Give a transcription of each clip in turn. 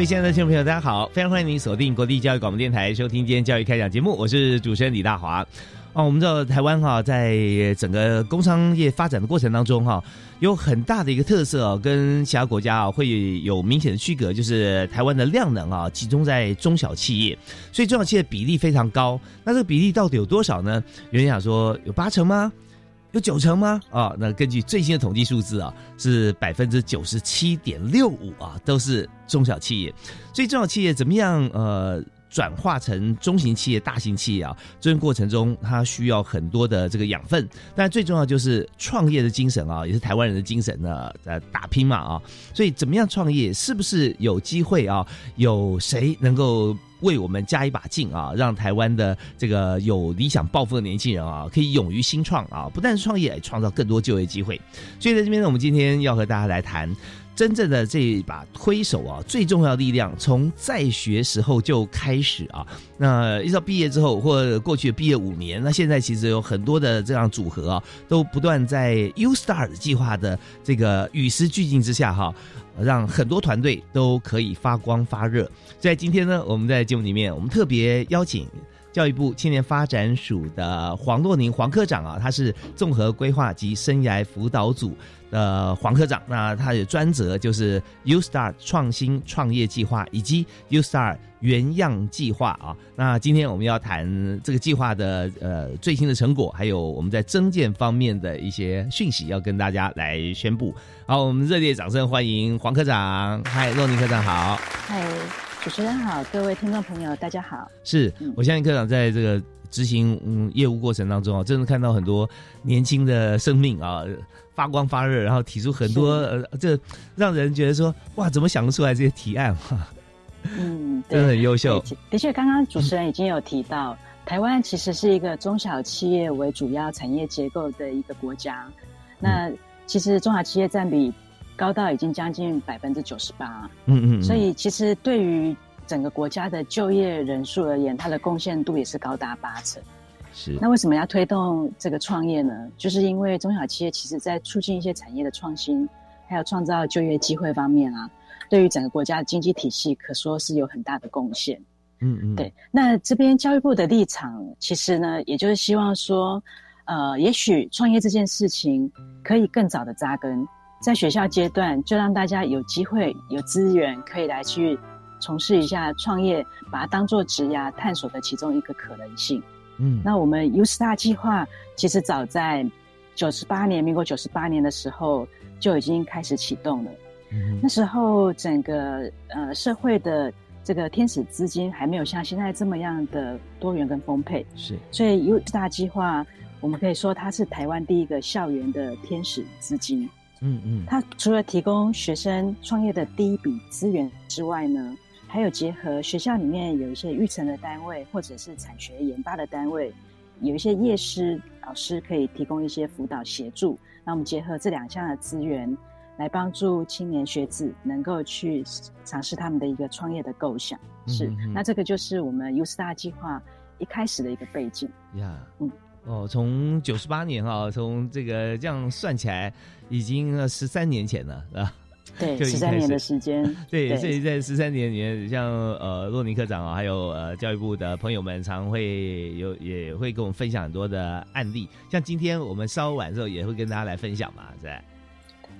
各位亲爱的听众朋友，大家好！非常欢迎您锁定国立教育广播电台，收听今天教育开讲节目。我是主持人李大华。哦，我们知道台湾哈，在整个工商业发展的过程当中哈，有很大的一个特色哦，跟其他国家啊会有明显的区隔，就是台湾的量能啊集中在中小企业，所以中小企业比例非常高。那这个比例到底有多少呢？有人想说有八成吗？有九成吗？啊，那根据最新的统计数字啊，是百分之九十七点六五啊，都是中小企业。所以中小企业怎么样？呃，转化成中型企业、大型企业啊，这个过程中它需要很多的这个养分。但最重要就是创业的精神啊，也是台湾人的精神呢，呃，打拼嘛啊。所以怎么样创业？是不是有机会啊？有谁能够？为我们加一把劲啊，让台湾的这个有理想抱负的年轻人啊，可以勇于新创啊，不但是创业，创造更多就业机会。所以在这边呢，我们今天要和大家来谈真正的这一把推手啊，最重要的力量，从在学时候就开始啊，那一直到毕业之后，或过去毕业五年，那现在其实有很多的这样组合啊，都不断在 U Star 计划的这个与时俱进之下哈。让很多团队都可以发光发热。在今天呢，我们在节目里面，我们特别邀请教育部青年发展署的黄洛宁黄科长啊，他是综合规划及生涯辅导组的黄科长。那他的专责就是 U Star 创新创业计划以及 U Star。原样计划啊，那今天我们要谈这个计划的呃最新的成果，还有我们在增建方面的一些讯息，要跟大家来宣布。好，我们热烈掌声欢迎黄科长。嗨，洛宁科长好。嗨，主持人好，各位听众朋友大家好。是我相信科长在这个执行嗯业务过程当中啊，真的看到很多年轻的生命啊发光发热，然后提出很多呃这让人觉得说哇，怎么想得出来这些提案哈。嗯，真的很优秀。的确，刚刚主持人已经有提到，台湾其实是一个中小企业为主要产业结构的一个国家。那其实中小企业占比高到已经将近百分之九十八。嗯嗯。所以其实对于整个国家的就业人数而言，它的贡献度也是高达八成。是。那为什么要推动这个创业呢？就是因为中小企业其实在促进一些产业的创新，还有创造就业机会方面啊。对于整个国家的经济体系，可说是有很大的贡献。嗯嗯，对。那这边教育部的立场，其实呢，也就是希望说，呃，也许创业这件事情可以更早的扎根，在学校阶段就让大家有机会、有资源可以来去从事一下创业，把它当做职涯探索的其中一个可能性。嗯，那我们 U Star 计划其实早在九十八年，民国九十八年的时候就已经开始启动了。嗯那时候，整个呃社会的这个天使资金还没有像现在这么样的多元跟丰沛，是，所以 U Star 计划，我们可以说它是台湾第一个校园的天使资金。嗯嗯，它除了提供学生创业的第一笔资源之外呢，还有结合学校里面有一些育成的单位，或者是产学研发的单位，有一些业师老师可以提供一些辅导协助。那我们结合这两项的资源。来帮助青年学子能够去尝试他们的一个创业的构想，是那这个就是我们 U Star 计划一开始的一个背景呀。嗯，哦，从九十八年哈，从这个这样算起来，已经十三年前了，啊。对，十三年的时间，对，所以在十三年里面，像呃洛尼科长啊，还有呃教育部的朋友们，常会有也会跟我们分享很多的案例。像今天我们稍晚的时候也会跟大家来分享嘛，是吧？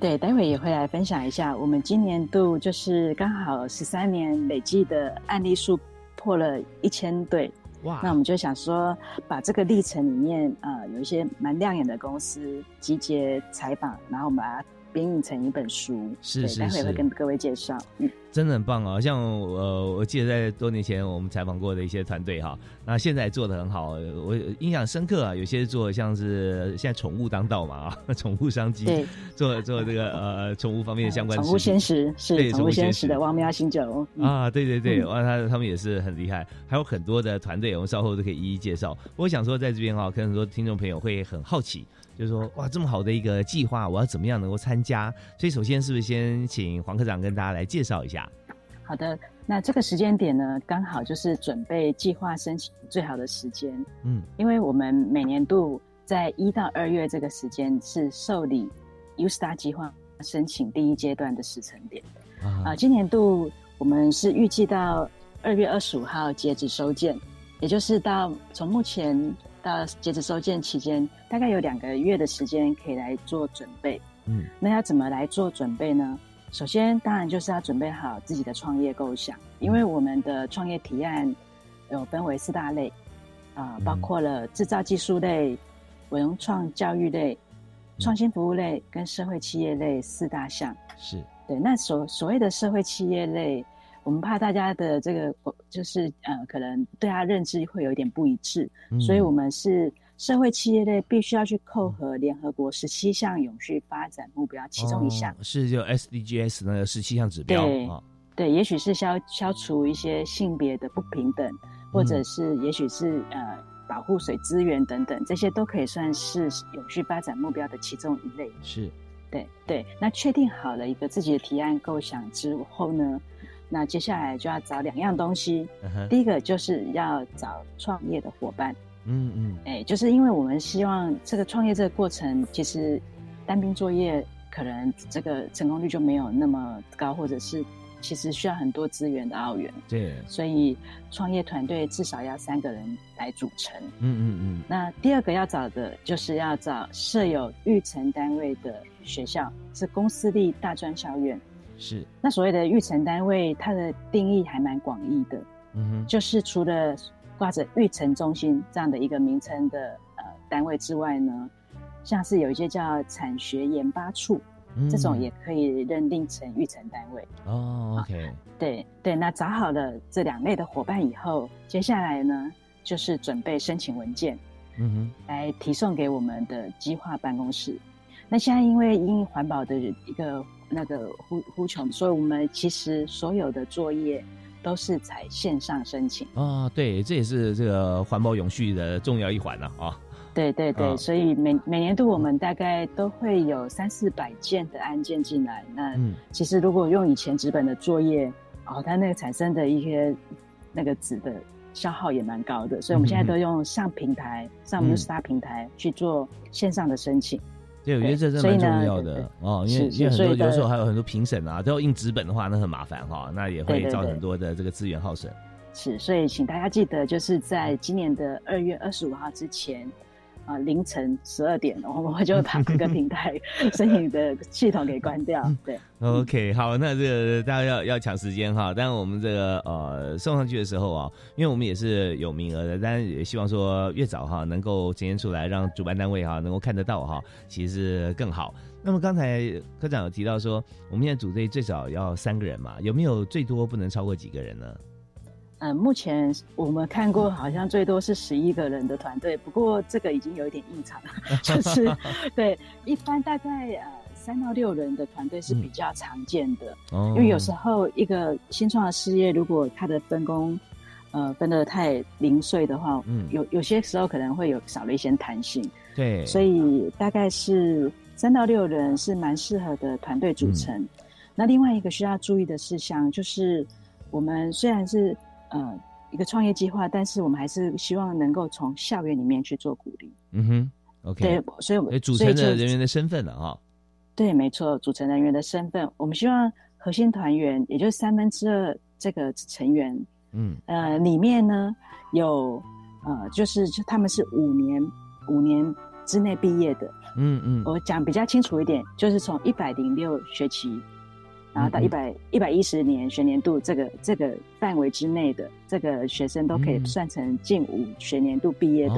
对，待会也会来分享一下，我们今年度就是刚好十三年累计的案例数破了一千对，那我们就想说，把这个历程里面呃有一些蛮亮眼的公司集结采访，然后我们把它编译成一本书，是是是待会会跟各位介绍，嗯。真的很棒哦！像呃，我记得在多年前我们采访过的一些团队哈，那现在做的很好，我印象深刻啊。有些做像是现在宠物当道嘛啊，宠物商机，对，做做这个呃宠物方面的相关宠物食品鲜食对是宠物鲜宠物鲜食食的汪喵星酒嗯啊，对对对，嗯哇，他他们也是很厉害，还有很多的团队，我们稍后都可以一一介绍。我想说，在这边哈、可能很多听众朋友会很好奇，就是说，哇，这么好的一个计划，我要怎么样能够参加？所以，首先是不是先请黄科长跟大家来介绍一下？好的，那这个时间点呢，刚好就是准备计划申请最好的时间，嗯，因为我们每年度在一到二月这个时间是受理 U Star 计划申请第一阶段的时程点。啊、啊，今年度我们是预计到二月二十五号截止收件，也就是到从目前到截止收件期间，大概有两个月的时间可以来做准备。嗯那要怎么来做准备呢？首先，当然就是要准备好自己的创业构想，因为我们的创业提案有分为四大类，啊、嗯包括了制造技术类、文创教育类、创新服务类跟社会企业类四大项。是，对，那所所谓的社会企业类，我们怕大家的这个就是呃，可能对他认知会有一点不一致，嗯所以我们是社会企业类必须要去扣合联合国十七项永续发展目标其中一项。哦是就 SDGs 那个十七项指标对啊，对，也许是消消除一些性别的不平等，或者是也许是呃保护水资源等等，这些都可以算是永续发展目标的其中一类。是，对对，那确定好了一个自己的提案构想之后呢，那接下来就要找两样东西。第一个就是要找创业的伙伴，嗯嗯，哎，就是因为我们希望这个创业这个过程，其实单兵作业可能这个成功率就没有那么高，或者是其实需要很多资源的澳元，对，所以创业团队至少要三个人来组成。嗯嗯嗯那第二个要找的就是要找设有育成单位的学校，是公私立大专校院。嗯，是，那所谓的育成单位，它的定义还蛮广义的，嗯哼，就是除了挂着育成中心这样的一个名称的呃单位之外呢，像是有一些叫产学研发处，这种嗯也可以认定成育成单位。哦，OK，对对，那找好了这两类的伙伴以后，接下来呢就是准备申请文件。嗯哼，来提送给我们的计划办公室。那现在因为因环保的一个那个呼呼求，所以我们其实所有的作业都是采线上申请。哦，对，这也是这个环保永续的重要一环呢啊，对对对，嗯所以每每年度我们大概都会有三四百件的案件进来。那嗯，其实如果用以前纸本的作业，哦，它那个产生的一些那个纸的消耗也蛮高的，所以我们现在都用上平台、上嗯 Musta 平台去做线上的申请。对，我觉得这真的蛮重要的哦，因为因为很多有时候还有很多评审啊，都要印纸本的话，那很麻烦哈，那也会造成很多的这个资源耗损。是，所以请大家记得，就是在今年的二月二十五号之前，啊、凌晨十二点，我们就会把各个平台 申请的系统给关掉。对，OK，好，那这个大家要要抢时间哈。但是我们这个呃送上去的时候啊，因为我们也是有名额的，但是也希望说越早哈能够呈现出来，让主办单位哈能够看得到哈，其实是更好。那么刚才科长有提到说，我们现在组队最少要三个人嘛，有没有最多不能超过几个人呢？嗯、目前我们看过，好像最多是十一个人的团队，不过这个已经有一点异常了，就 是对，一般大概呃三到六人的团队是比较常见的。嗯，因为有时候一个新创的事业，如果它的分工呃分得太零碎的话，嗯有有些时候可能会有少了一些弹性，对，所以大概是三到六人是蛮适合的团队组成。嗯那另外一个需要注意的事项就是，我们虽然是呃一个创业计划，但是我们还是希望能够从校园里面去做鼓励。嗯哼，OK，对，所以我们，组成的人员的身份了哈。对，没错，组成人员的身份，我们希望核心团员，也就是三分之二这个成员，嗯呃，里面呢有呃，就是就他们是五年五年之内毕业的。嗯嗯，我讲比较清楚一点，就是从一百零六学期，然后到一百一百一十年学年度这个这个范围之内的这个学生，都可以嗯。算成近五学年度毕业的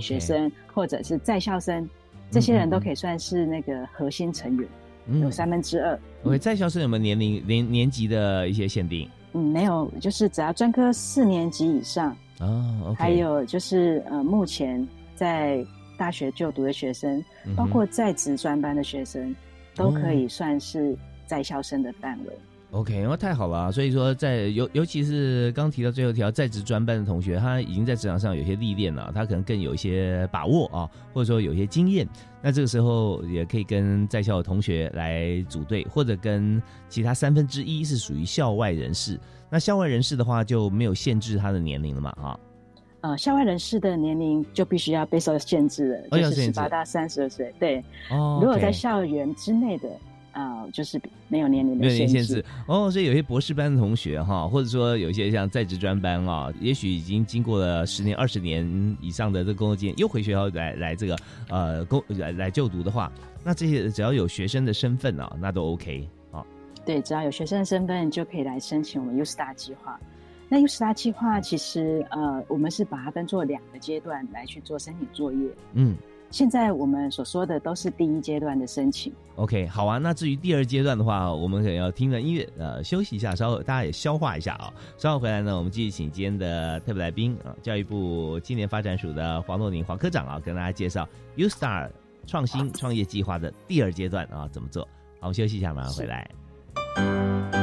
学生，或者是在校生，这些人都可以算是那个核心成员，嗯。有三分之二。OK，在校生有没有年龄年年级的一些限定？嗯，没有，就是只要专科四年级以上，啊还有就是呃，目前在大学就读的学生，嗯包括在职专班的学生，都可以算是在校生的范围。OK，那太好了啊！所以说在，尤尤其是刚提到最后一条在职专班的同学，他已经在职场上有些历练了，他可能更有一些把握啊，或者说有一些经验。那这个时候也可以跟在校的同学来组队，或者跟其他三分之一是属于校外人士。那校外人士的话就没有限制他的年龄了嘛？哈，呃，校外人士的年龄就必须要被受限制了，就是十八到三十二岁。对，哦如果在校园之内的，啊、就是没有年龄的限制。年限制哦，所以有些博士班的同学哈，或者说有一些像在职专班啊，也许已经经过了十年、二十年以上的这个工作经验，又回学校来来这个呃工来来就读的话，那这些只要有学生的身份啊，那都 OK 啊。对，只要有学生的身份，就可以来申请我们 U Star 计划。那 U Star 计划其实呃，我们是把它分作两个阶段来去做申请作业。嗯现在我们所说的都是第一阶段的申请。，OK，好啊。那至于第二阶段的话，我们可能要听着音乐呃休息一下，稍后大家也消化一下啊。稍后回来呢，我们继续请今天的特别来宾啊，教育部青年发展署的黄若宁黄科长啊，跟大家介绍 U Star 创新创业计划的第二阶段啊怎么做。好，我们休息一下，马上回来。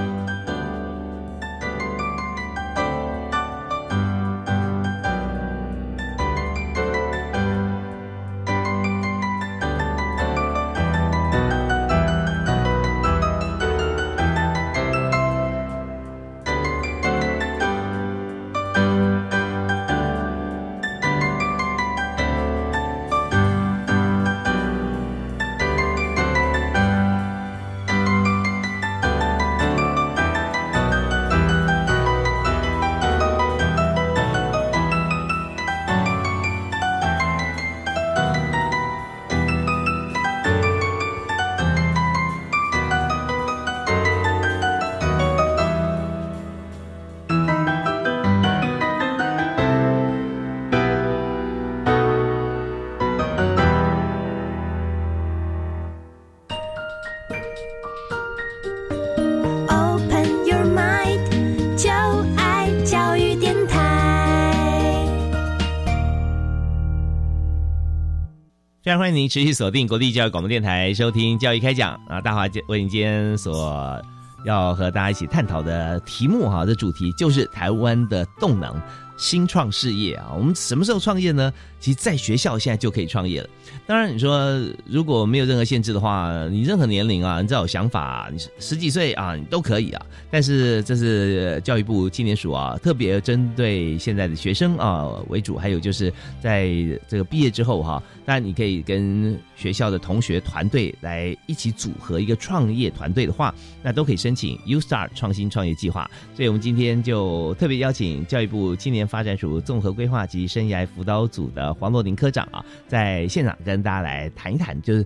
非常欢迎您持续锁定国立教育广播电台收听教育开讲啊！大华为您今天所要和大家一起探讨的题目哈，这主题就是台湾的动能新创事业啊。我们什么时候创业呢？其实在学校现在就可以创业了。当然，你说如果没有任何限制的话，你任何年龄啊，你只要有想法，你十几岁啊，你都可以啊。但是这是教育部青年署啊，特别针对现在的学生啊为主，还有就是在这个毕业之后哈、当然你可以跟学校的同学团队来一起组合一个创业团队的话，那都可以申请 U Star 创新创业计划。所以我们今天就特别邀请教育部青年发展署综合规划及生涯辅导组的黄若林科长啊，在现场跟大家来谈一谈，就是。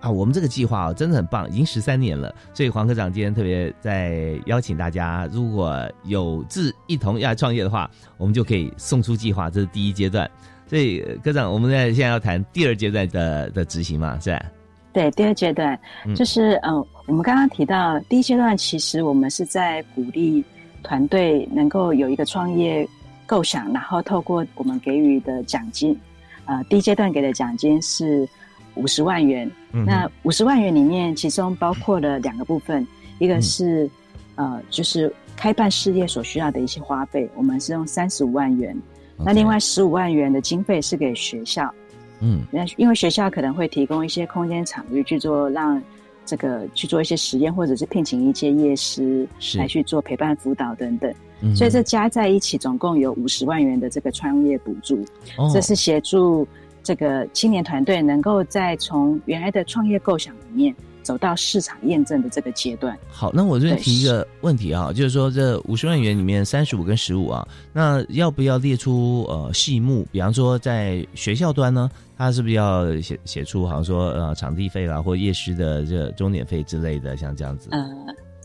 啊，我们这个计划哦，真的很棒，已经十三年了。所以黄科长今天特别在邀请大家，如果有志一同要创业的话，我们就可以送出计划，这是第一阶段。所以科长，我们在现在要谈第二阶段的的执行嘛，是吧？对，第二阶段就是呃，我们刚刚提到第一阶段，其实我们是在鼓励团队能够有一个创业构想，然后透过我们给予的奖金，呃，第一阶段给的奖金是五十万元。嗯那五十万元里面，其中包括了两个部分，一嗯个是、呃，就是开办事业所需要的一些花费，我们是用三十五万元。那另外十五万元的经费是给学校，嗯。那因为学校可能会提供一些空间场域去做让这个去做一些实验，或者是聘请一些业师是来去做陪伴辅导等等。嗯所以这加在一起，总共有五十万元的这个创业补助，哦这是协助这个青年团队能够在从原来的创业构想里面走到市场验证的这个阶段。好，那我这边提一个问题啊，就是说这五十万元里面三十五跟十五啊，那要不要列出呃细目？比方说在学校端呢，他是不是要写写出好像说呃场地费啦或夜师的这钟点费之类的，像这样子？呃，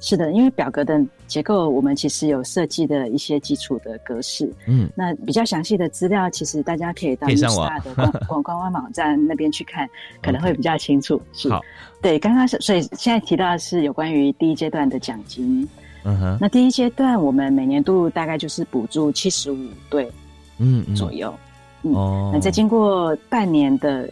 是的，因为表格的结构我们其实有设计的一些基础的格式，嗯，那比较详细的资料，其实大家可以到可以上网。UStar 的 官官官网网站那边去看，可能会比较清楚。是。好，对，刚刚是所以现在提到的是有关于第一阶段的奖金。嗯哼，那第一阶段我们每年度大概就是补助七十五对嗯嗯。左右，嗯哦，那在经过半年的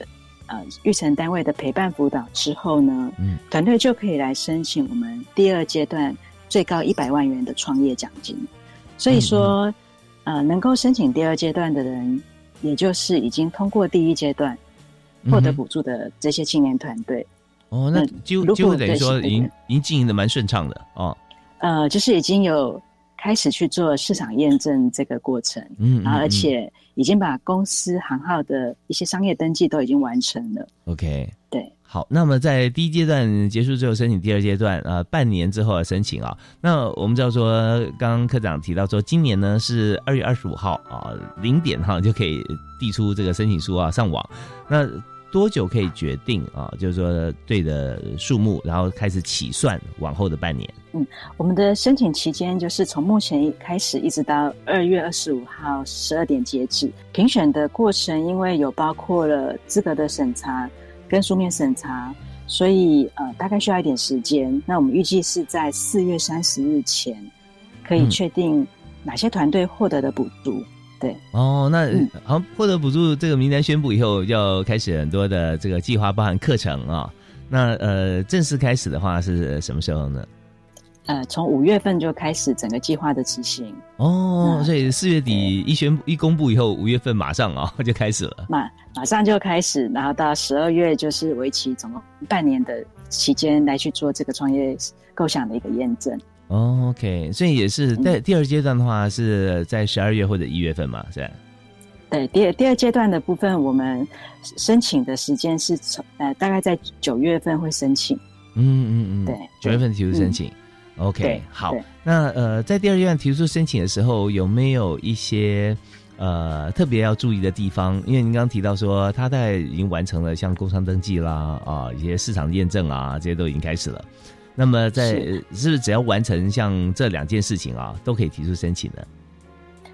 呃育成单位的陪伴辅导之后呢，嗯。团队就可以来申请我们第二阶段最高一百万元的创业奖金。所以说，呃，能够申请第二阶段的人，也就是已经通过第一阶段获得补助的这些青年团队，哦，那嗯如果几乎几乎等于说已经已经经营的蛮顺畅的哦，呃，就是已经有开始去做市场验证这个过程，嗯，然后而嗯且已经把公司行号的一些商业登记都已经完成了。OK。对，好，那么在第一阶段结束之后，申请第二阶段，呃，半年之后的申请啊。那我们知道说，刚刚科长提到说，今年呢是二月二十五号啊，零点哈就可以递出这个申请书啊，上网。那多久可以决定啊？就是说对的数目，然后开始起算往后的半年。嗯我们的申请期间就是从目前开始一直到二月二十五号十二点截止。评选的过程因为有包括了资格的审查跟书面审查，所以呃大概需要一点时间。那我们预计是在四月三十日前可以嗯确定哪些团队获得的补助。对，哦，那嗯好像获得补助这个名单宣布以后，要开始很多的这个计划，包含课程啊。那呃，正式开始的话是什么时候呢？呃，从五月份就开始整个计划的执行，哦，所以四月底一宣布一公布以后，五月份马上啊、就开始了。马马上就开始，然后到十二月就是为期总共半年的期间来去做这个创业构想的一个验证。哦 OK，所以也是嗯在第二阶段的话，是在十二月或者一月份嘛，是吧？对，第二第二阶段的部分，我们申请的时间是从呃大概在九月份会申请。嗯嗯嗯，对九月份提出申请。OK，好。那呃，在第二阶段提出申请的时候，有没有一些呃特别要注意的地方？因为您刚刚提到说，他在已经完成了像工商登记啦啊，一些市场验证啊，这些都已经开始了。那么在是不是只要完成像这两件事情啊，都可以提出申请的？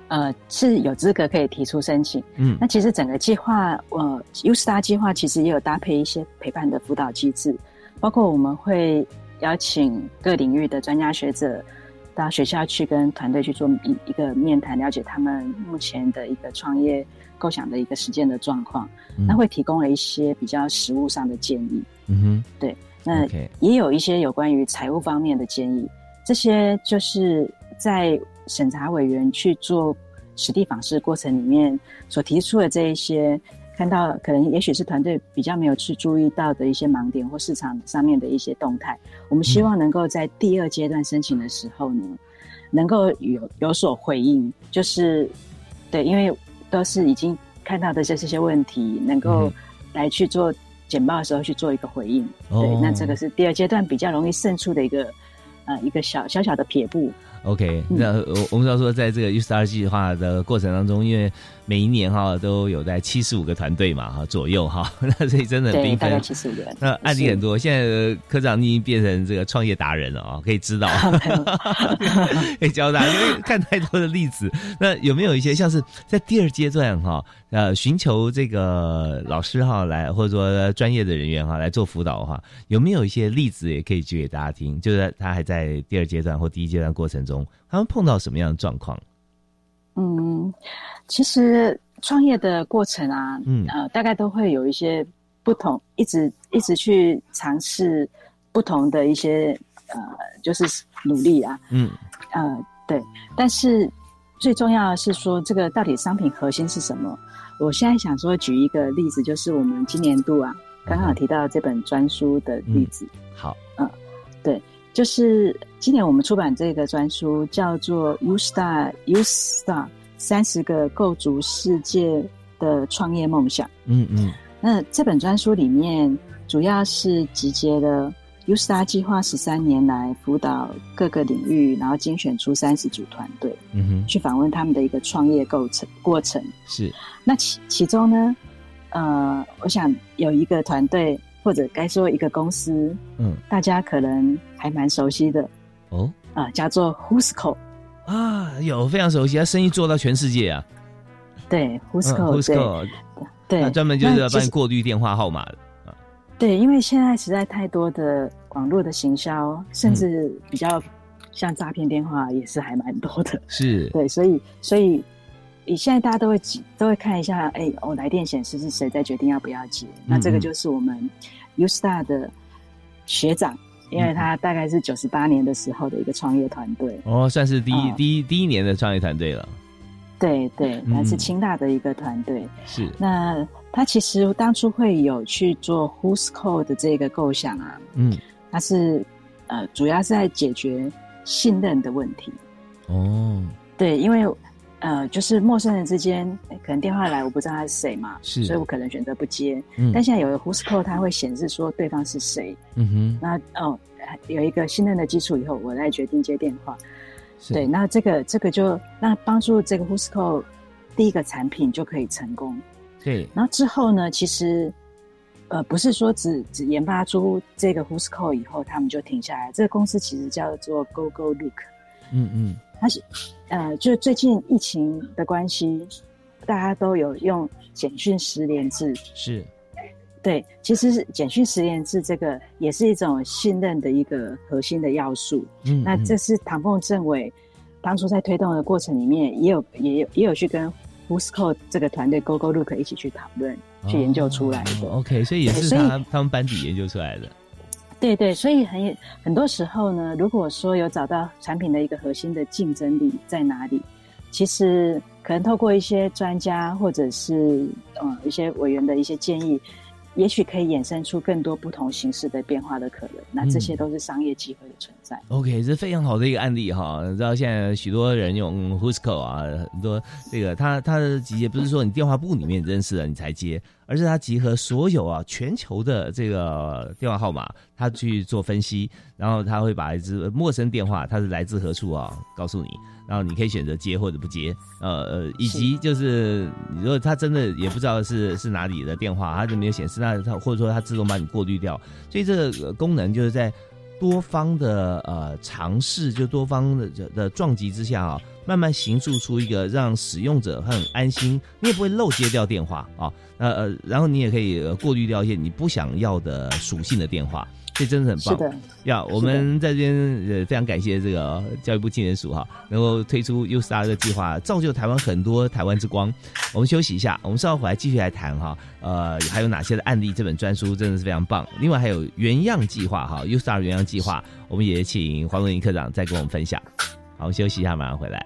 呃，是有资格可以提出申请。嗯那其实整个计划，呃，UStar 计划其实也有搭配一些陪伴的辅导机制，包括我们会邀请各领域的专家学者到学校去跟团队去做一一个面谈，了解他们目前的一个创业构想的一个实践的状况。嗯那会提供了一些比较实务上的建议。嗯那哼，OK，也有一些有关于财务方面的建议，这些就是在审查委员去做实地访视过程里面所提出的这一些，看到可能也许是团队比较没有去注意到的一些盲点或市场上面的一些动态，我们希望能够在第二阶段申请的时候呢，能够有有所回应，就是对，因为都是已经看到的这这些问题，能够嗯来去做简报的时候去做一个回应。哦对，那这个是第二阶段比较容易胜出的一个呃一个小小小的撇步。OK，嗯那我我们知道说，在这个 U Star 计划的过程当中，因为每一年哈都有在七十五个团队嘛哈左右哈，那所以真的很对，缤大概纷。七十五个人。那案例很多。现在的科长你已经变成这个创业达人了啊，可以指导，可以教大家，因为看太多的例子。那有没有一些像是在第二阶段哈，呃，寻求这个老师哈来，或者说专业的人员哈来做辅导的话，有没有一些例子也可以举给大家听？就是他还在第二阶段或第一阶段过程中，他们碰到什么样的状况？嗯，其实创业的过程啊，嗯。呃，大概都会有一些不同，一直一直去尝试不同的一些呃，就是努力啊，嗯。呃，对，但是最重要的是说，这个到底商品核心是什么？我现在想说举一个例子，就是我们今年度啊，刚刚有提到这本专书的例子，好，就是今年我们出版这个专书叫做《U Star U Star 三十个构筑世界的创业梦想》。嗯嗯那这本专书里面主要是集结了 U Star 计划十三年来辅导各个领域，然后精选出三十组团队，嗯哼，去访问他们的一个创业构成过程。是，那其其中呢，呃，我想有一个团队，或者该说一个公司，嗯，大家可能还蛮熟悉的哦，啊、叫做 Who'sco。啊，有非常熟悉，他生意做到全世界啊。对嗯 Who'sco，、对他专门就是要帮你过滤电话号码的。对，因为现在实在太多的网络的行销，甚至比较像诈骗电话也是还蛮多的。是，对，所以所以以现在大家都会记都会看一下，哎，哦，来电显示是谁在决定要不要接。那这个嗯就是我们 U Star 的学长，因为他大概是九十八年的时候的一个创业团队。哦，算是第一、哦第一第一年的创业团队了。对对，他是嗯清大的一个团队。是，那他其实当初会有去做 Who's Call 的这个构想啊，嗯，他是呃主要是在解决信任的问题。哦，对，因为呃就是陌生人之间诶可能电话来，我不知道他是谁嘛，是所以我可能选择不接。嗯但现在有个 Who's Call，它会显示说对方是谁。嗯哼，那哦有一个信任的基础以后，我再决定接电话。对，那这个这个就那帮助这个 Who's Call 第一个产品就可以成功。对，然后之后呢，其实呃不是说只只研发出这个 Who's Call 以后，他们就停下来。这个公司其实叫做 Go Go Look，嗯嗯，它是呃就最近疫情的关系，大家都有用简讯十连制。是，对，其实是简讯十连制这个也是一种信任的一个核心的要素。嗯，那嗯这是唐凤政委当初在推动的过程里面，也有也有也有去跟 Who'sco 这个团队 Go Go Look 一起去讨论、去研究出来的。哦 OK，所以也是他他们班底研究出来的。对对，所以很很多时候呢，如果说有找到产品的一个核心的竞争力在哪里，其实可能透过一些专家或者是呃一些委员的一些建议，也许可以衍生出更多不同形式的变化的可能。那这些嗯都是商业机会的存在。OK，这非常好的一个案例哈。你知道现在许多人用 Who'sco 啊，很多这个他他的集结不是说你电话簿里面认识了你才接，而是它集合所有啊全球的这个电话号码，它去做分析，然后它会把一支陌生电话它是来自何处啊告诉你，然后你可以选择接或者不接，呃呃，以及就是如果它真的也不知道是是哪里的电话，它就没有显示，那它或者说它自动把你过滤掉，所以这个呃功能就是在。多方的呃尝试，就多方的的撞击之下啊，慢慢形塑出一个让使用者很安心，你也不会漏接掉电话啊，呃呃，然后你也可以呃过滤掉一些你不想要的属性的电话，这真的很棒。是的，呀，我们在这边呃非常感谢这个教育部青年署哈，能够推出 U Star 的计划，造就台湾很多台湾之光。我们休息一下，我们稍后回来继续来谈哈，呃，还有哪些的案例？这本专书真的是非常棒。另外还有原样计划哈，U Star 原样计划，我们也请黄文林科长再跟我们分享。好，我们休息一下，马上回来。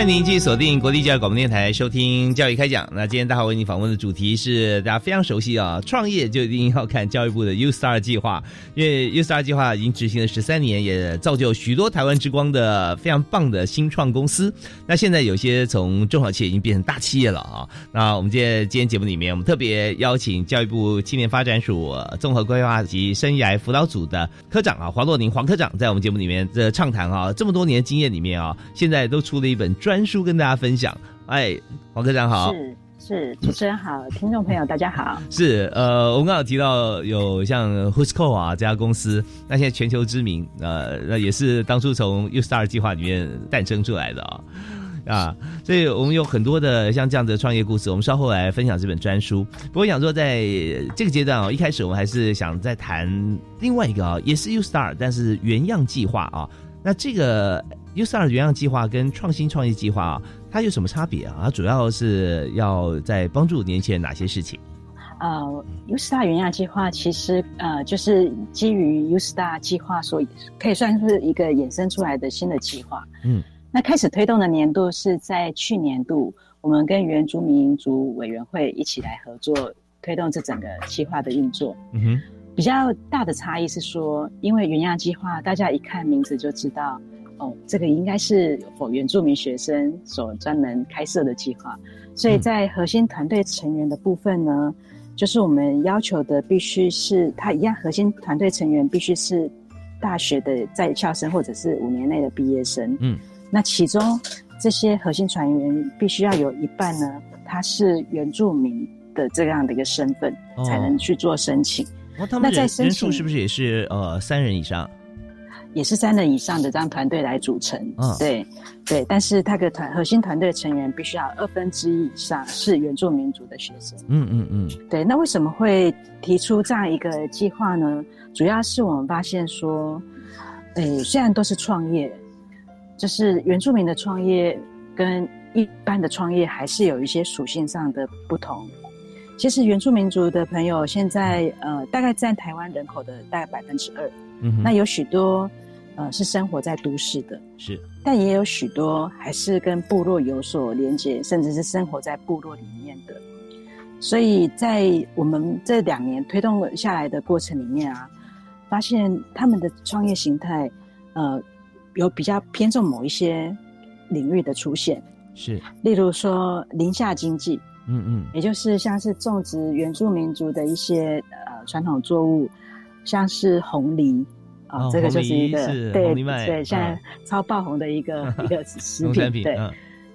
欢迎您继续锁定国立教育广播电台收听教育开讲。那今天大华为您访问的主题是大家非常熟悉啊，创业就一定要看教育部的 U Star 计划，因为 U Star 计划已经执行了十三年，也造就许多台湾之光的非常棒的新创公司。那现在有些从中小企业已经变成大企业了啊。那我们今天今天节目里面，我们特别邀请教育部青年发展署综合规划及生涯辅导组的科长啊黄洛宁黄科长，在我们节目里面的畅谈啊，这么多年经验里面啊，现在都出了一本。专书跟大家分享，哎，黄科长好，是是，主持人好，听众朋友大家好，是呃，我们刚好提到有像 Who'sco 啊这家公司，那现在全球知名，呃，那也是当初从 U Star 计划里面诞生出来的啊、啊，所以我们有很多的像这样的创业故事，我们稍后来分享这本专书。不过想说，在这个阶段啊，一开始我们还是想再谈另外一个啊，也是 U Star，但是原样计划啊，那这个。U Star 原样计划跟创新创业计划啊，它有什么差别啊？它主要是要在帮助年轻人哪些事情？呃，U Star 原样计划其实呃就是基于 U Star 计划所以可以算是一个衍生出来的新的计划。嗯，那开始推动的年度是在去年度，我们跟原住民族委员会一起来合作推动这整个计划的运作。嗯哼，比较大的差异是说，因为原样计划，大家一看名字就知道。哦，这个应该是否原住民学生所专门开设的计划，所以在核心团队成员的部分呢，就是我们要求的必须是他一样，核心团队成员必须是大学的在校生或者是五年内的毕业生。嗯，那其中这些核心船员必须要有一半呢，他是原住民的这样的一个身份，哦、才能去做申请。哦，他们那在申请是不是也是呃三人以上？也是三人以上的这样团队来组成，嗯、对对，但是他的团核心团队成员必须要二分之一以上是原住民族的学生。嗯嗯嗯，对。那为什么会提出这样一个计划呢？主要是我们发现说，诶，虽然都是创业，就是原住民的创业跟一般的创业还是有一些属性上的不同。其实原住民族的朋友现在呃大概占台湾人口的大概百分之二。嗯、那有许多，呃，是生活在都市的，是，但也有许多还是跟部落有所连接，甚至是生活在部落里面的。所以在我们这两年推动下来的过程里面啊，发现他们的创业形态，呃，有比较偏重某一些领域的出现，是，例如说林下经济，嗯嗯，也就是像是种植原住民族的一些呃传统作物，像是红梨。啊，这个就是一个对对，现在超爆红的一个 一个食品，对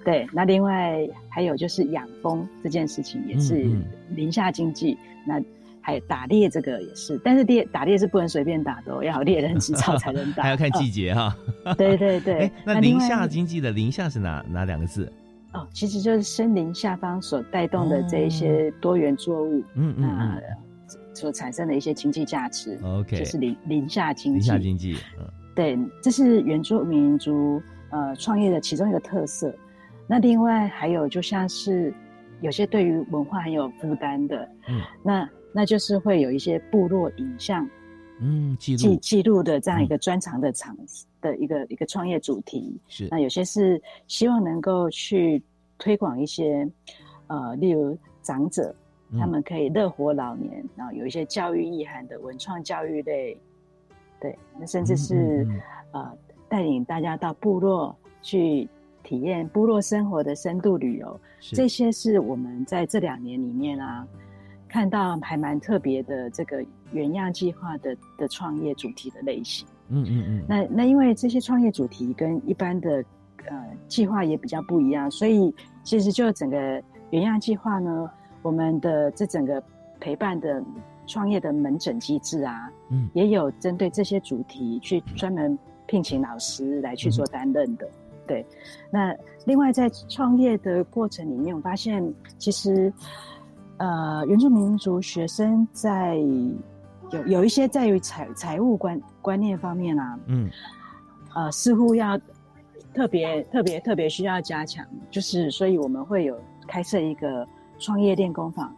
对。那另外还有就是养蜂这件事情也是林下经济，那还有打猎这个也是，但是猎打猎是不能随便打的，哦要有猎人执照才能打，还要看季节哈。对 对对，那林下经济的林下是哪哪两个字？哦，其实就是森林下方所带动的这一些多元作物，嗯嗯。所产生的一些经济价值，OK，就是林林下经济。林下经济，嗯，对，这是原住民族呃创业的其中一个特色。那另外还有就像是有些对于文化很有负担的，嗯，那那就是会有一些部落影像，嗯，记记记录的这样一个专长的场的一个一个创业主题。是，那有些是希望能够去推广一些呃，例如长者。他们可以乐活老年，然后有一些教育意涵的文创教育类，对，那甚至是呃带领大家到部落去体验部落生活的深度旅游，这些是我们在这两年里面啊看到还蛮特别的这个原样计划的的创业主题的类型。嗯嗯嗯。那那因为这些创业主题跟一般的呃计划也比较不一样，所以其实就整个原样计划呢。我们的这整个陪伴的创业的门诊机制啊，嗯，也有针对这些主题去专门聘请老师来去做担任的。对，那另外在创业的过程里面，我发现其实呃，原住民族学生在有有一些在于财财务观观念方面啊，嗯，呃，似乎要特别特别特别需要加强，就是所以我们会有开设一个。创业练功坊，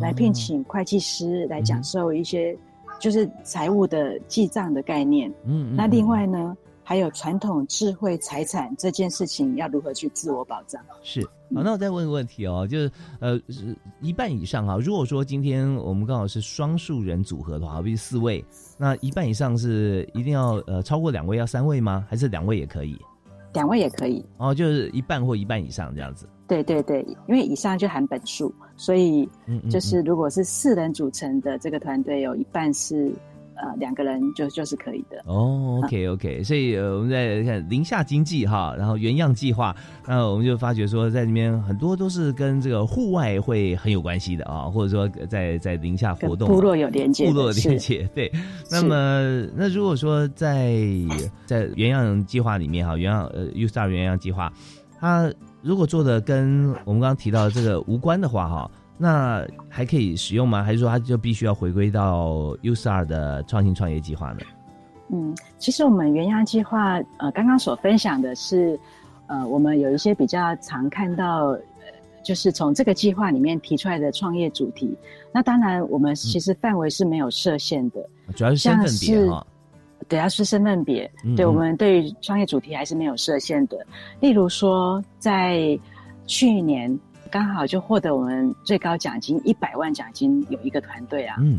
来聘请会计师来讲授一些就是财务的记账的概念。嗯，那另外呢，还有传统智慧财产这件事情要如何去自我保障？是。好，那我再问个问题哦，就是呃，一半以上啊。如果说今天我们刚好是双数人组合的话，比如四位，那一半以上是一定要呃超过两位要三位吗？还是两位也可以？两位也可以。哦，就是一半或一半以上这样子。对对对，因为以上就含本数，所以就是如果是四人组成的这个团队，有一半是呃两个人就就是可以的。哦，OK OK，所以呃我们在看零下经济哈，然后原样计划，那我们就发觉说在里面很多都是跟这个户外会很有关系的啊，或者说在在零下活动，部落有连接，部落连接对。那么那如果说在在原样计划里面哈，原样呃 U Star 原样计划，它。如果做的跟我们刚刚提到的这个无关的话，哈，那还可以使用吗？还是说它就必须要回归到 U S R 的创新创业计划呢？嗯，其实我们原样计划，呃，刚刚所分享的是，呃，我们有一些比较常看到，就是从这个计划里面提出来的创业主题。那当然，我们其实范围是没有设限的，主要是身份别哈。对，它是身份别，对我们对于创业主题还是没有设限的。例如说，在去年刚好就获得我们最高奖金一百万奖金，有一个团队啊，嗯，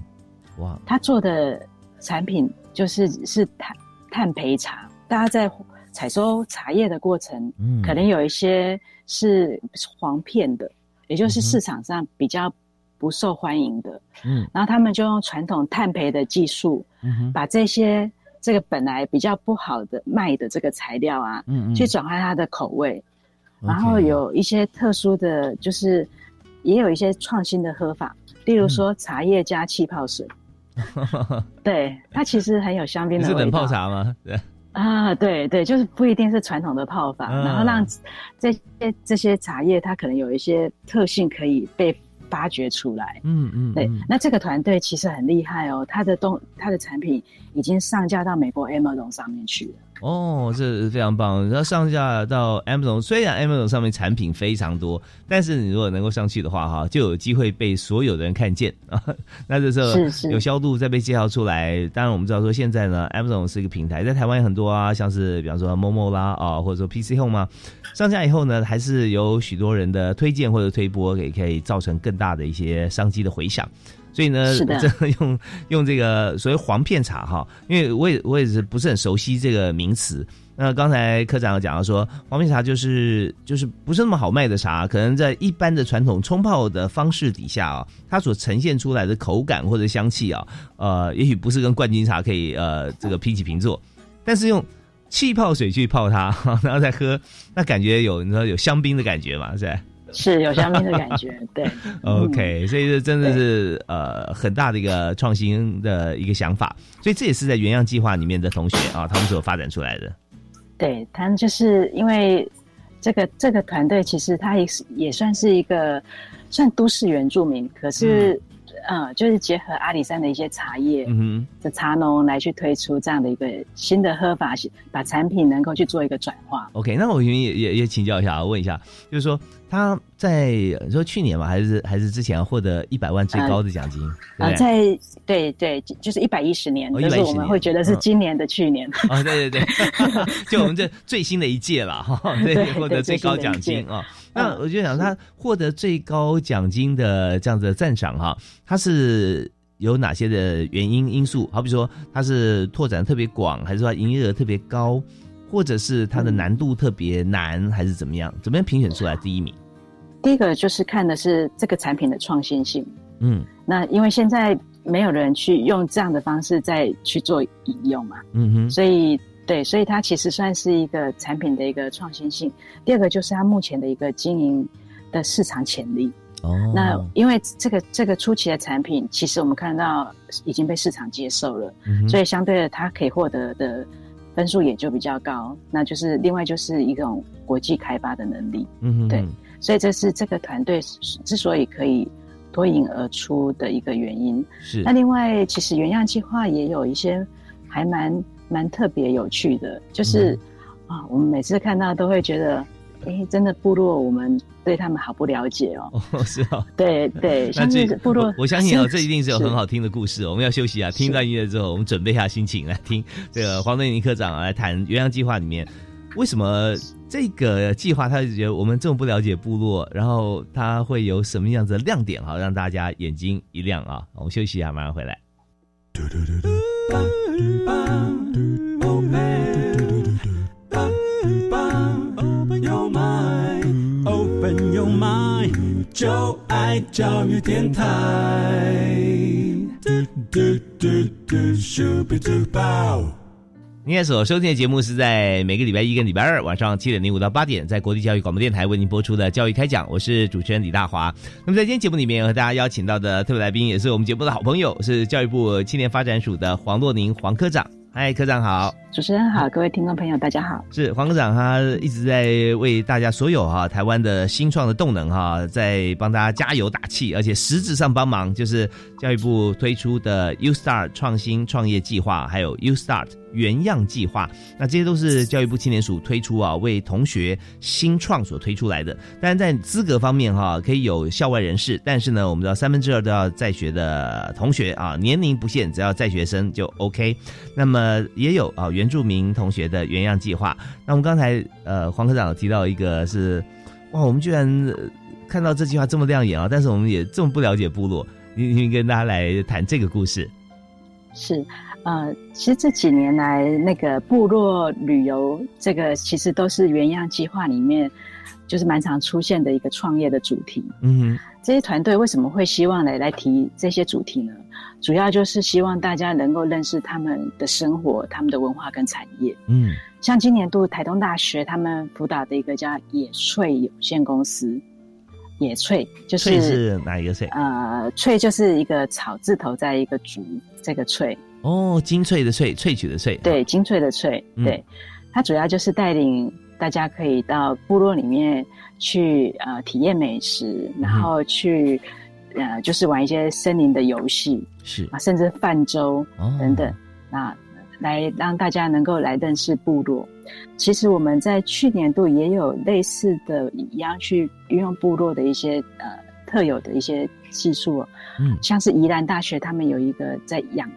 哇，他做的产品就是是碳碳焙茶。大家在采收茶叶的过程，嗯，可能有一些是黄片的，也就是市场上比较不受欢迎的，嗯，然后他们就用传统碳焙的技术，嗯把这些。这个本来比较不好的卖的这个材料啊，嗯嗯，去转换它的口味，然后有一些特殊的就是，也有一些创新的喝法，例如说茶叶加气泡水，对，它其实很有香槟的味道。是冷泡茶吗？对啊，对对，就是不一定是传统的泡法，然后让这些这些茶叶它可能有一些特性可以被。发掘出来，嗯嗯，对，那这个团队其实很厉害哦，它的东它的产品已经上架到美国 Amazon 上面去了。哦，这是非常棒。然后上架到 Amazon，虽然 Amazon 上面产品非常多，但是你如果能够上去的话，哈，就有机会被所有的人看见啊。那这时候有销度再被介绍出来。当然，我们知道说现在呢，Amazon 是一个平台，在台湾有很多啊，像是比方说 Momo 啦啊，或者说 PC Home 啊。上架以后呢，还是有许多人的推荐或者推播，也可以造成更大的一些商机的回响。所以呢，这用用这个所谓黄片茶哈，因为我也我也是不是很熟悉这个名词。那刚才科长有讲到说，黄片茶就是就是不是那么好卖的茶，可能在一般的传统冲泡的方式底下啊，它所呈现出来的口感或者香气啊，呃，也许不是跟冠军茶可以呃这个平起平坐，但是用气泡水去泡它，然后再喝，那感觉有你知道有香槟的感觉嘛，是吧？是有香槟的感觉，对。OK，所以这真的是呃很大的一个创新的一个想法，所以这也是在原样计划里面的同学啊，他们所发展出来的。对他们就是因为这个这个团队，其实他也是也算是一个算都市原住民，可是嗯、呃就是结合阿里山的一些茶叶嗯的茶农来去推出这样的一个新的喝法，把产品能够去做一个转化。OK，那我也也也请教一下，问一下，就是说他在你说去年嘛，还是还是之前获得一百万最高的奖金，对啊？在对对，就是一百一十年，哦就是我们会觉得是今年的去年。哦，对对对，就我们这最新的一届了 哈，对，对获得最高奖金啊。那我就想，他获得最高奖金的这样子的赞赏哈，他是有哪些的原因因素？好比说，他是拓展特别广，还是说营业额特别高，或者是它的难度特别难，还是怎么样？怎么样评选出来第一名？第一个就是看的是这个产品的创新性。嗯那因为现在没有人去用这样的方式再去做引用嘛，嗯哼，所以对，所以它其实算是一个产品的一个创新性。第二个就是它目前的一个经营的市场潜力。哦，那因为这个这个初期的产品，其实我们看到已经被市场接受了，嗯所以相对的它可以获得的分数也就比较高。那就是另外就是一种国际开发的能力。嗯哼，对，所以这是这个团队之所以可以脱颖而出的一个原因。是那另外，其实原样计划也有一些还蛮蛮特别有趣的，就是、嗯啊，我们每次看到都会觉得，哎，真的部落我们对他们好不了解哦。哦，是哦，对对，那像这是部落我，我相信哦，是这一定是有很好听的故事。我们要休息啊，听一段音乐之后，我们准备一下心情来听这个黄敦宁科长啊来谈原样计划里面为什么这个计划他就觉得我们这么不了解部落，然后他会有什么样子的亮点哈，让大家眼睛一亮啊。我们休息一下，马上回来。Open your mind, 就爱教育电台。嘟嘟嘟嘟，Super Duper。您现在所收听的节目是在每个礼拜一跟礼拜二晚上七点零五到八点，在国立教育广播电台为您播出的《教育开讲》，我是主持人李大华。那么在今天节目里面，和大家邀请到的特别来宾，也是我们节目的好朋友，是教育部青年发展署的黄若宁黄科长。嗨，科长好。主持人好，各位听众朋友大家好。是黄科长，他一直在为大家所有哈、台湾的新创的动能哈、在帮大家加油打气，而且实质上帮忙，就是教育部推出的 U Start 创新创业计划，还有 U Start 原样计划，那这些都是教育部青年署推出啊，为同学新创所推出来的。但是在资格方面哈、可以有校外人士，但是呢，我们知道三分之二都要在学的同学啊，年龄不限，只要在学生就 OK。那么也有啊原住民同学的原样计划。那我们刚才呃黄科长提到一个是，哇，我们居然、看到这计划这么亮眼啊，但是我们也这么不了解部落，你你跟大家来谈这个故事。是，呃，其实这几年来，那个部落旅游这个其实都是原样计划里面就是蛮常出现的一个创业的主题。嗯这些团队为什么会希望来来提这些主题呢？主要就是希望大家能够认识他们的生活、他们的文化跟产业。嗯像今年度台东大学他们辅导的一个叫野翠有限公司，野翠就是翠是哪一个翠？呃，翠就是一个草字头在一个竹，这个翠。哦，精粹的萃，萃取的萃。对，精粹的萃。嗯对，它主要就是带领大家可以到部落里面去呃体验美食，然嗯后去呃就是玩一些森林的游戏是啊，甚至泛舟哦等等，那来让大家能够来认识部落。其实我们在去年度也有类似的一样去运用部落的一些呃特有的一些技术哦，嗯像是宜兰大学他们有一个在养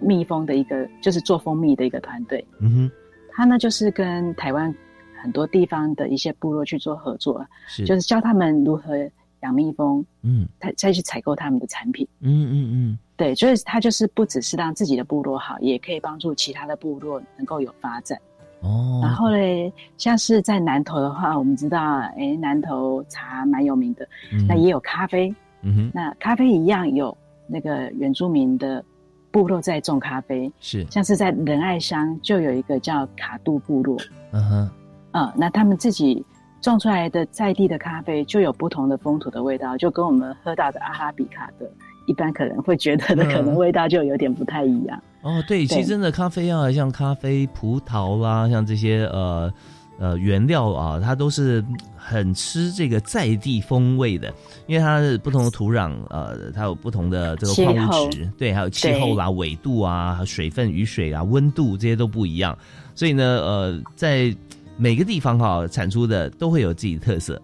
蜜蜂的一个，就是做蜂蜜的一个团队，嗯哼，他呢就是跟台湾很多地方的一些部落去做合作，是。就是教他们如何养蜜蜂，嗯。再再去采购他们的产品。嗯嗯嗯，对，所以他就是不只是让自己的部落好，也可以帮助其他的部落能够有发展。哦，然后嘞，像是在南投的话，我们知道，哎，南投茶蛮有名的，嗯那也有咖啡。嗯哼，那咖啡一样有那个原住民的部落在种咖啡，是，像是在仁爱乡就有一个叫卡杜部落，嗯哼，啊、那他们自己种出来的在地的咖啡就有不同的风土的味道，就跟我们喝到的阿拉比卡的，一般可能会觉得的嗯可能味道就有点不太一样。哦，对，其对。实真的咖啡啊，像咖啡、葡萄啦，像这些呃呃原料啊，它都是很吃这个在地风味的，因为它是不同的土壤，呃，它有不同的这个气矿物候质，对，还有气候啦、纬度啊、水分、雨水啊、温度这些都不一样，所以呢，呃，在每个地方哈、产出的都会有自己的特色。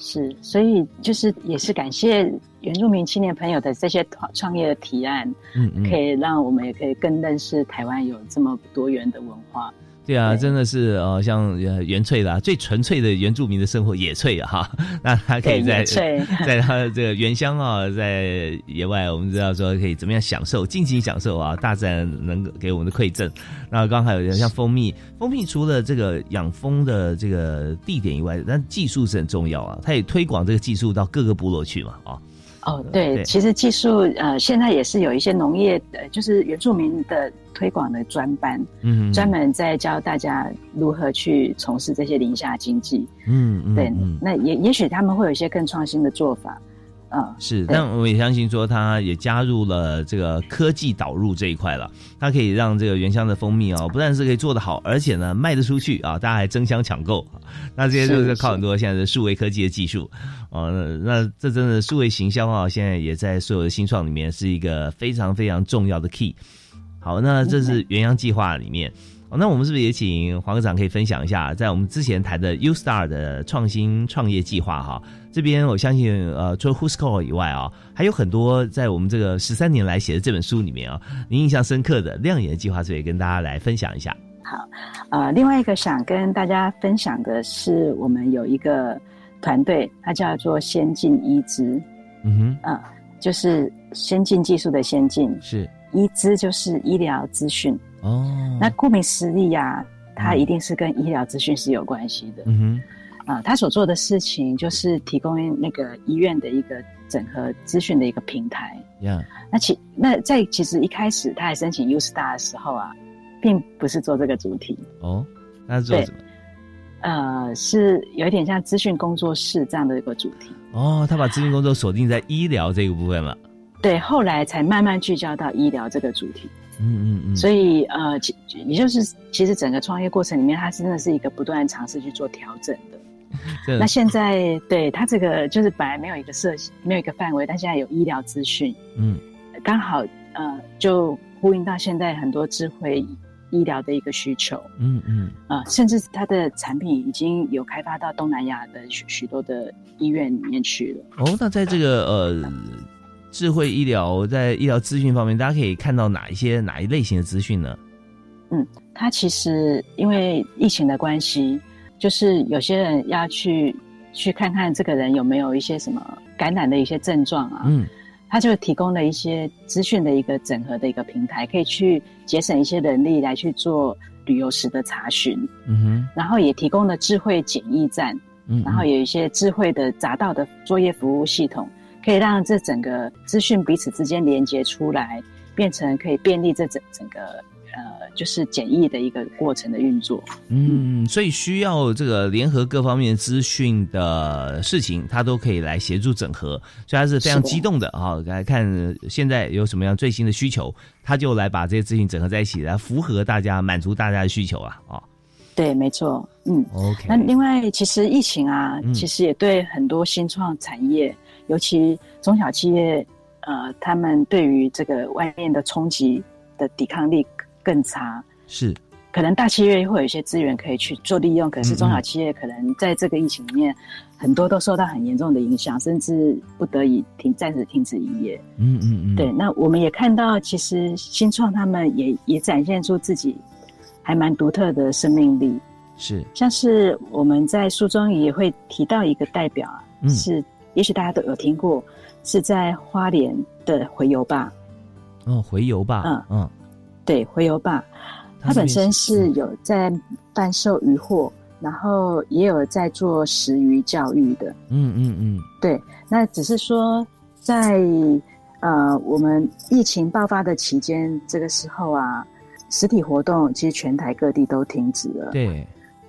是，所以就是也是感谢原住民青年朋友的这些创创业的提案，嗯嗯可以让我们也可以更认识台湾有这么多元的文化。对啊，真的是呃，像呃原粹啦，最纯粹的原住民的生活野粹啊哈，那他可以在 在他的这个原乡啊，在野外，我们知道说可以怎么样享受，尽情享受啊，大自然能够给我们的馈赠。那刚还有像蜂蜜，蜂蜜除了这个养蜂的这个地点以外，但技术是很重要啊，它也推广这个技术到各个部落去嘛啊。哦，对，对其实技术呃，现在也是有一些农业呃，就是原住民的推广的专班，嗯专门在教大家如何去从事这些林下经济。嗯嗯，对，嗯。那也也许他们会有一些更创新的做法，啊、是，但我也相信说，它也加入了这个科技导入这一块了。它可以让这个原香的蜂蜜哦，不但是可以做得好，而且呢卖得出去啊，大家还争相抢购。那这些就是是靠很多现在的数位科技的技术哦。那那这真的数位行销啊，现在也在所有的新创里面是一个非常非常重要的 key。好，那这是原央计划里面。哦，那我们是不是也请黄科长可以分享一下，在我们之前谈的 U Star 的创新创业计划哈？这边我相信，呃，除了 Who's Call 以外啊，还有很多在我们这个十三年来写的这本书里面啊，您印象深刻的亮眼的计划，所以跟大家来分享一下。好呃，另外一个想跟大家分享的是，我们有一个团队，它叫做先进医资，嗯哼啊、就是先进技术的先进，是医资就是医疗资讯。哦，那顾名思义呀、它一定是跟医疗资讯是有关系的。嗯哼啊、他所做的事情就是提供那个医院的一个整合资讯的一个平台。哼，呀，那其那在其实一开始他还申请 U Star 的时候啊，并不是做这个主题，哦，那是做什么？呃，是有一点像资讯工作室这样的一个主题。哦，他把资讯工作锁定在医疗这个部分了。对，后来才慢慢聚焦到医疗这个主题。嗯嗯嗯，所以呃，其也就是其实整个创业过程里面，它真的是一个不断尝试去做调整的。那现在对它这个就是本来没有一个设没有一个范围，但现在有医疗资讯，嗯。刚好呃就呼应到现在很多智慧医疗的一个需求。嗯嗯，啊、呃甚至它的产品已经有开发到东南亚的许许多的医院里面去了。哦，那在这个呃智慧医疗在医疗资讯方面，大家可以看到哪一些哪一类型的资讯呢？嗯，它其实因为疫情的关系，就是有些人要去去看看这个人有没有一些什么感染的一些症状啊，嗯，它就提供了一些资讯的一个整合的一个平台，可以去节省一些人力来去做旅游时的查询，嗯哼，然后也提供了智慧检疫站，嗯，然后有一些智慧的匝道的作业服务系统，可以让这整个资讯彼此之间连接出来，变成可以便利这整整个呃就是简易的一个过程的运作。嗯，所以需要这个联合各方面资讯的事情，他都可以来协助整合，所以它是非常激动的啊！来看现在有什么样最新的需求，他就来把这些资讯整合在一起，来符合大家、满足大家的需求啊！啊对，没错，嗯。，OK，那另外，其实疫情啊，嗯其实也对很多新创产业，尤其中小企业，呃，他们对于这个外面的冲击的抵抗力更差。是，可能大企业会有一些资源可以去做利用，可是嗯中小企业可能在这个疫情里面，很多都受到很严重的影响，甚至不得已停暂时停止营业。嗯嗯嗯，对，那我们也看到，其实新创他们也也展现出自己还蛮独特的生命力。是，像是我们在书中也会提到一个代表啊，嗯是也许大家都有听过，是在花莲的回游吧。哦，回游吧，嗯嗯对，回游吧。它本身是有在贩售渔货，然后也有在做食鱼教育的。嗯嗯嗯，对，那只是说在呃我们疫情爆发的期间，这个时候啊，实体活动其实全台各地都停止了。对，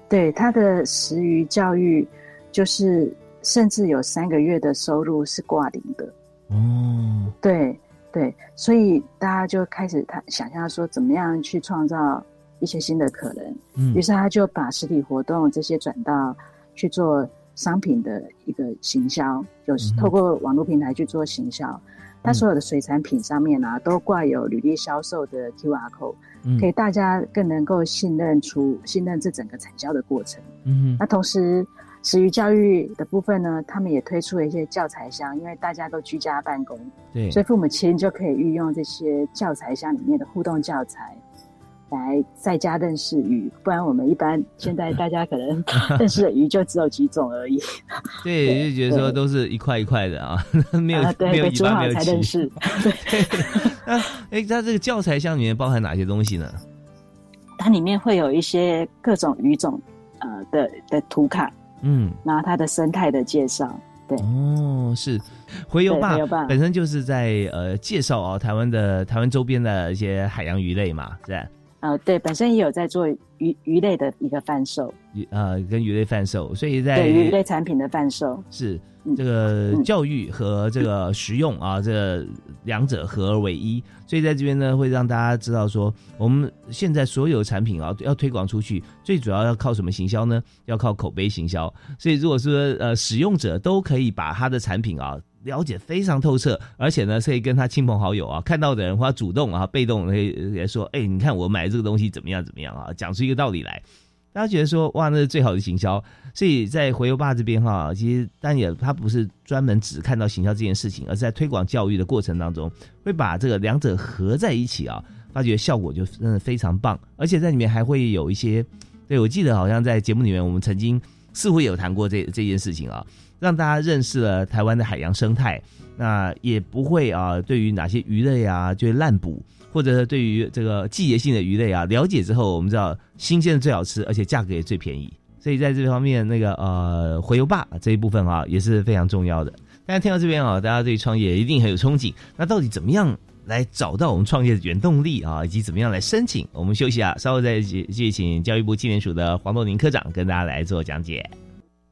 对，他的食鱼教育就是甚至有三个月的收入是挂零的。哦，对对，所以大家就开始他想象说，怎么样去创造一些新的可能。嗯于是他就把实体活动这些转到去做商品的一个行销，就是透过网络平台去做行销。他所有的水产品上面啊，都挂有履历销售的 QR code，、嗯可以大家更能够信任出信任这整个产销的过程。嗯那同时，食鱼教育的部分呢，他们也推出了一些教材箱，因为大家都居家办公，对所以父母亲就可以运用这些教材箱里面的互动教材，来在家认识鱼。不然我们一般现在大家可能 认识的鱼就只有几种而已。对，就觉得说都是一块一块的啊，没有没有尾巴，对煮好没有鳍才认识。那 哎，它这个教材箱里面包含哪些东西呢？它里面会有一些各种鱼种呃的的图卡，嗯，然后它的生态的介绍。对，哦，是回游坝对回游坝本身就是在呃介绍哦台湾的台湾周边的一些海洋鱼类嘛，是吧？呃，对，本身也有在做鱼鱼类的一个贩售，鱼呃跟鱼类贩售，所以在对鱼类产品的贩售。是嗯这个教育和这个实用啊，这两者合而为一，所以在这边呢，会让大家知道说，我们现在所有产品啊，要推广出去，最主要要靠什么行销呢？要靠口碑行销。所以如果说呃使用者都可以把他的产品啊了解非常透彻，而且呢，可以跟他亲朋好友啊看到的人，或主动啊、被动可以说，哎，你看我买这个东西怎么样怎么样啊，讲出一个道理来。大家觉得说哇，那是最好的行销，所以在回游爸这边哈，其实但也他不是专门只看到行销这件事情，而是在推广教育的过程当中，会把这个两者合在一起啊，发觉效果就真的非常棒，而且在里面还会有一些，对我记得好像在节目里面我们曾经似乎有谈过这这件事情啊，让大家认识了台湾的海洋生态，那也不会啊，对于哪些鱼类啊就会滥捕。或者是对于这个季节性的鱼类啊，了解之后，我们知道新鲜的最好吃，而且价格也最便宜。所以在这方面，那个呃回游坝这一部分啊，也是非常重要的。大家听到这边啊，大家对创业一定很有憧憬。那到底怎么样来找到我们创业的原动力啊，以及怎么样来申请？我们休息啊，稍后再继继续请教育部青年署的黄豆宁科长跟大家来做讲解。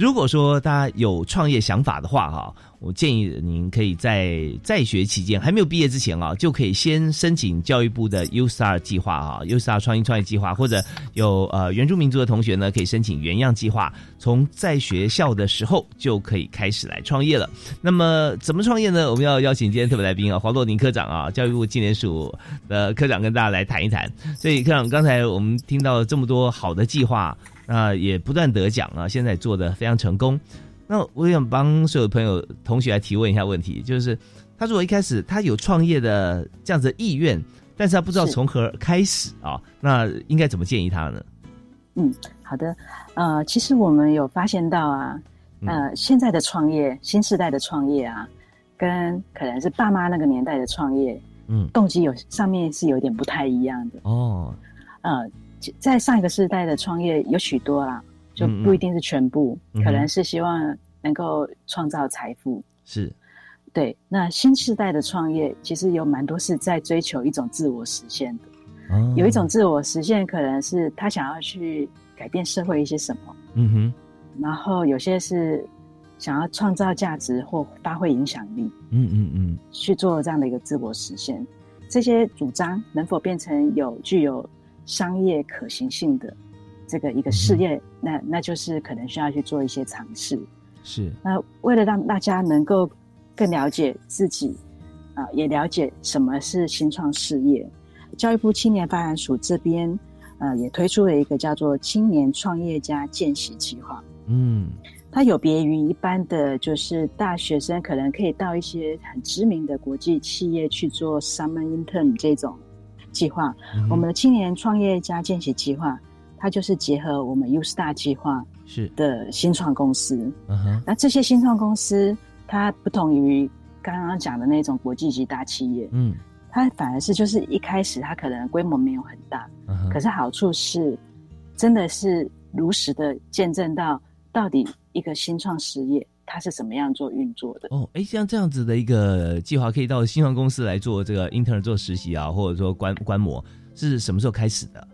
如果说大家有创业想法的话哈，我建议您可以在在学期间还没有毕业之前啊，就可以先申请教育部的 U Star 计划啊，U Star 创新创业计划，或者有呃原住民族的同学呢，可以申请原样计划，从在学校的时候就可以开始来创业了。那么怎么创业呢？我们要邀请今天特别来宾啊，黄洛宁科长啊，教育部青年署的科长跟大家来谈一谈。所以科长，刚才我们听到这么多好的计划。那也不断得奖啊，现在做的非常成功。那我想帮所有朋友同学来提问一下问题，就是他如果一开始他有创业的这样子的意愿，但是他不知道从何开始啊，那应该怎么建议他呢？嗯，好的，呃，其实我们有发现到啊，呃，现在的创业，新时代的创业啊，跟可能是爸妈那个年代的创业，嗯，动机有上面是有点不太一样的哦，呃。在上一个世代的创业有许多啦，就不一定是全部，嗯、可能是希望能够创造财富。是，对。那新时代的创业其实有蛮多是在追求一种自我实现的。哦、有一种自我实现，可能是他想要去改变社会一些什么。嗯哼。然后有些是想要创造价值或发挥影响力。嗯嗯嗯。去做这样的一个自我实现，这些主张能否变成有具有商业可行性的这个一个事业，嗯、那那就是可能需要去做一些尝试。是。那为了让大家能够更了解自己，啊、呃，也了解什么是新创事业，教育部青年发展署这边呃，也推出了一个叫做青年创业家见习计划。嗯，它有别于一般的就是大学生可能可以到一些很知名的国际企业去做 summer intern 这种计划。我们的青年创业家见习计划，它就是结合我们 U Star 计划是的新创公司。嗯哼，那这些新创公司，它不同于刚刚讲的那种国际级大企业，嗯，它反而是就是一开始它可能规模没有很大，嗯哼可是好处是，真的是如实的见证到到底一个新创事业它是怎么样做运作的。哦，哎，像这样子的一个计划，可以到新创公司来做这个 intern 做实习啊，或者说观观摩，是什么时候开始的？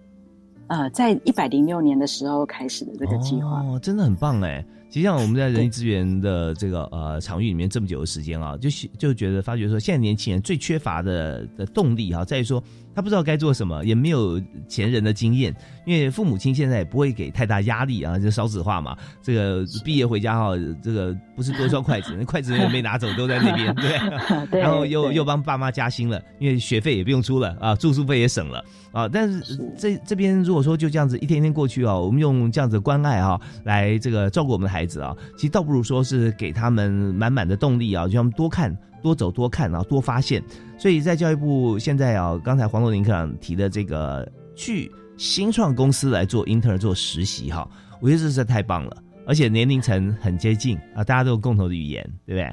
呃，在一百零六年的时候开始的这个计划，哦，真的很棒哎！其实像我们在人力资源的这个呃场域里面这么久的时间啊，就就觉得发觉说，现在年轻人最缺乏的的动力哈、在于说他不知道该做什么，也没有前人的经验，因为父母亲现在也不会给太大压力啊，就少子化嘛。这个毕业回家哈、这个不是多一双筷子，那 筷子也没拿走，都在那边，对对 然后又又帮爸妈加薪了，因为学费也不用出了啊，住宿费也省了啊。但是这这边如果说就这样子一天一天过去啊，我们用这样子的关爱啊来这个照顾我们的孩子啊，其实倒不如说是给他们满满的动力啊，就让他们多看、多走、多看啊，多发现。所以在教育部现在啊，刚才黄若琳科长提的这个去新创公司来做 intern 做实习哈、我觉得这实在太棒了，而且年龄层很接近啊，大家都有共同的语言，对不对？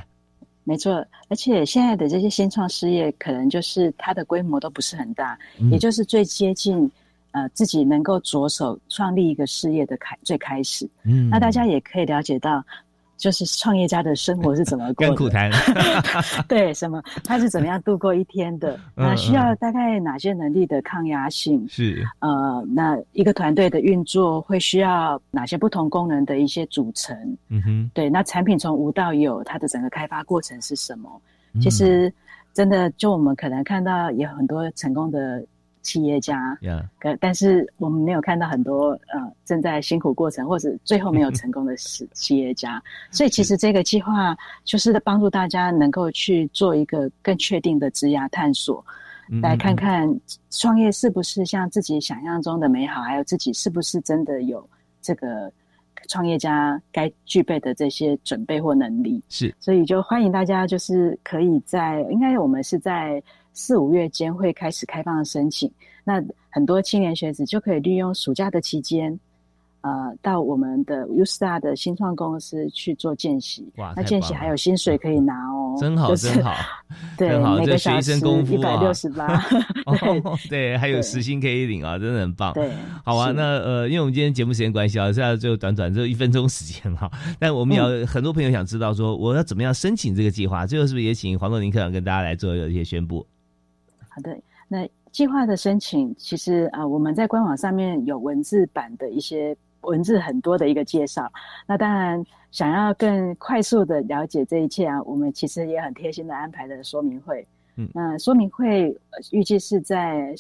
没错，而且现在的这些新创事业，可能就是它的规模都不是很大，嗯也就是最接近呃自己能够着手创立一个事业的开最开始。嗯那大家也可以了解到，就是创业家的生活是怎么过的，苦谈，对什么？他是怎么样度过一天的，嗯那需要大概哪些能力的抗压性？是。呃，那一个团队的运作会需要哪些不同功能的一些组成？嗯哼，对，那产品从无到有，它的整个开发过程是什么？嗯。其实真的，就我们可能看到也有很多成功的企业家，呀，可但是我们没有看到很多呃正在辛苦过程或者最后没有成功的企 企业家。所以其实这个计划就是帮助大家能够去做一个更确定的职涯探索。嗯来看看创业是不是像自己想象中的美好，还有自己是不是真的有这个创业家该具备的这些准备或能力。是，所以就欢迎大家，就是可以在应该我们是在四五月间会开始开放申请，那很多青年学子就可以利用暑假的期间。呃，到我们的 U Star 的新创公司去做见习，哇那见习还有薪水可以拿哦，真好就是真好 对真好，每个这学一小时身功夫啊，一百六十八，哦，对，还有时薪可以领啊，真的很棒。对，好啊，那呃，因为我们今天节目时间关系啊，现在就短短只有一分钟时间哈，但我们有很多朋友想知道说，我要怎么样申请这个计划？最后是不是也请黄若林科长跟大家来做一些宣布？好的，那计划的申请，其实啊、呃我们在官网上面有文字版的一些文字很多的一个介绍。那当然，想要更快速的了解这一切啊，我们其实也很贴心的安排了说明会。嗯那说明会呃预计是在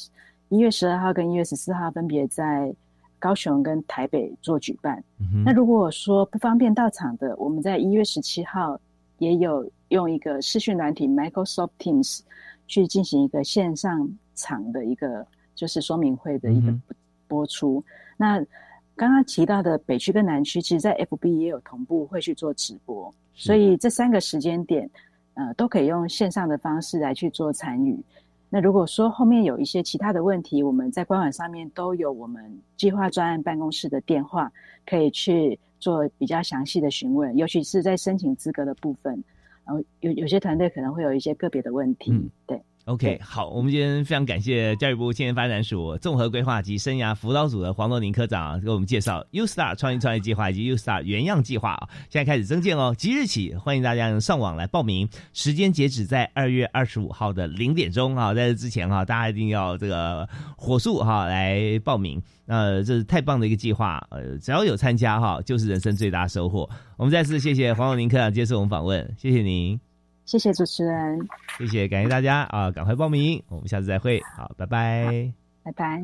一月十二号跟一月十四号分别在高雄跟台北做举办。嗯那如果说不方便到场的，我们在一月十七号也有用一个视讯软体 Microsoft Teams 去进行一个线上场的一个就是说明会的一个嗯播出。那刚刚提到的北区跟南区，其实在 FB 也有同步会去做直播，所以这三个时间点，呃，都可以用线上的方式来去做参与。那如果说后面有一些其他的问题，我们在官网上面都有我们计划专案办公室的电话，可以去做比较详细的询问，尤其是在申请资格的部分，然后有有些团队可能会有一些个别的问题，对。OK，好，我们今天非常感谢教育部青年发展署综合规划及生涯辅导组的黄若琳科长给我们介绍 U Star 创意创业计划以及 U Star 原样计划啊，现在开始增建哦，即日起欢迎大家上网来报名，时间截止在二月二十五号的零点钟啊，在这之前哈、大家一定要这个火速哈、来报名。那、这是太棒的一个计划，呃，只要有参加哈、就是人生最大收获。我们再次谢谢黄若琳科长接受我们访问，谢谢您。谢谢主持人。谢谢感谢大家啊赶快报名我们下次再会好拜拜。拜拜。